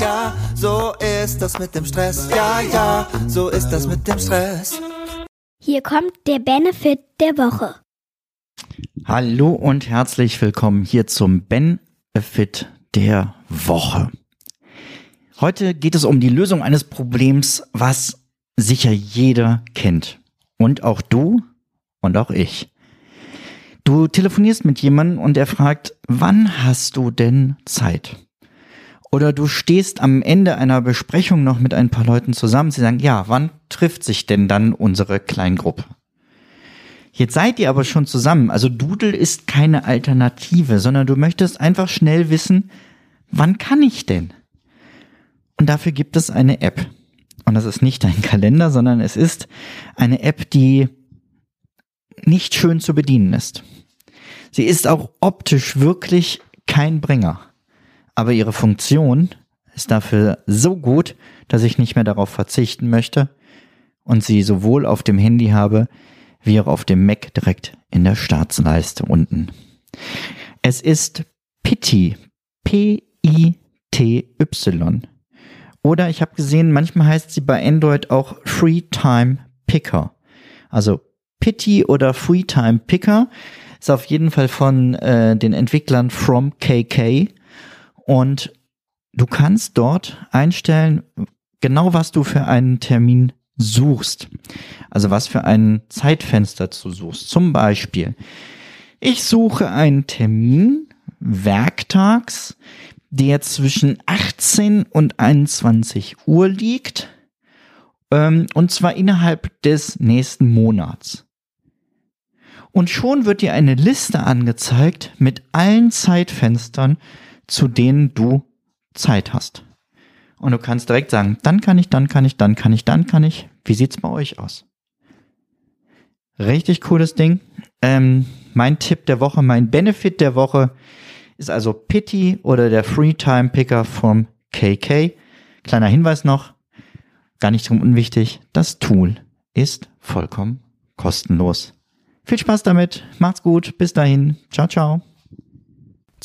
ja, so ist das mit dem Stress. Ja, ja, so ist das mit dem Stress. Hier kommt der Benefit der Woche. Hallo und herzlich willkommen hier zum Benefit der Woche. Heute geht es um die Lösung eines Problems, was sicher jeder kennt. Und auch du und auch ich. Du telefonierst mit jemandem und er fragt, wann hast du denn Zeit? Oder du stehst am Ende einer Besprechung noch mit ein paar Leuten zusammen. Sie sagen, ja, wann trifft sich denn dann unsere Kleingruppe? Jetzt seid ihr aber schon zusammen. Also Doodle ist keine Alternative, sondern du möchtest einfach schnell wissen, wann kann ich denn? Und dafür gibt es eine App. Und das ist nicht ein Kalender, sondern es ist eine App, die nicht schön zu bedienen ist. Sie ist auch optisch wirklich kein Bringer. Aber ihre Funktion ist dafür so gut, dass ich nicht mehr darauf verzichten möchte und sie sowohl auf dem Handy habe, wie auch auf dem Mac direkt in der Startsleiste unten. Es ist Pity, P-I-T-Y. Oder ich habe gesehen, manchmal heißt sie bei Android auch Freetime Picker. Also Pity oder Freetime Picker ist auf jeden Fall von äh, den Entwicklern From KK. Und du kannst dort einstellen, genau was du für einen Termin suchst. Also was für ein Zeitfenster du suchst. Zum Beispiel, ich suche einen Termin werktags, der zwischen 18 und 21 Uhr liegt. Ähm, und zwar innerhalb des nächsten Monats. Und schon wird dir eine Liste angezeigt mit allen Zeitfenstern, zu denen du Zeit hast. Und du kannst direkt sagen, dann kann ich, dann kann ich, dann kann ich, dann kann ich. Wie sieht's bei euch aus? Richtig cooles Ding. Ähm, mein Tipp der Woche, mein Benefit der Woche ist also Pity oder der Freetime Picker vom KK. Kleiner Hinweis noch, gar nicht drum unwichtig, das Tool ist vollkommen kostenlos. Viel Spaß damit, macht's gut, bis dahin, ciao, ciao.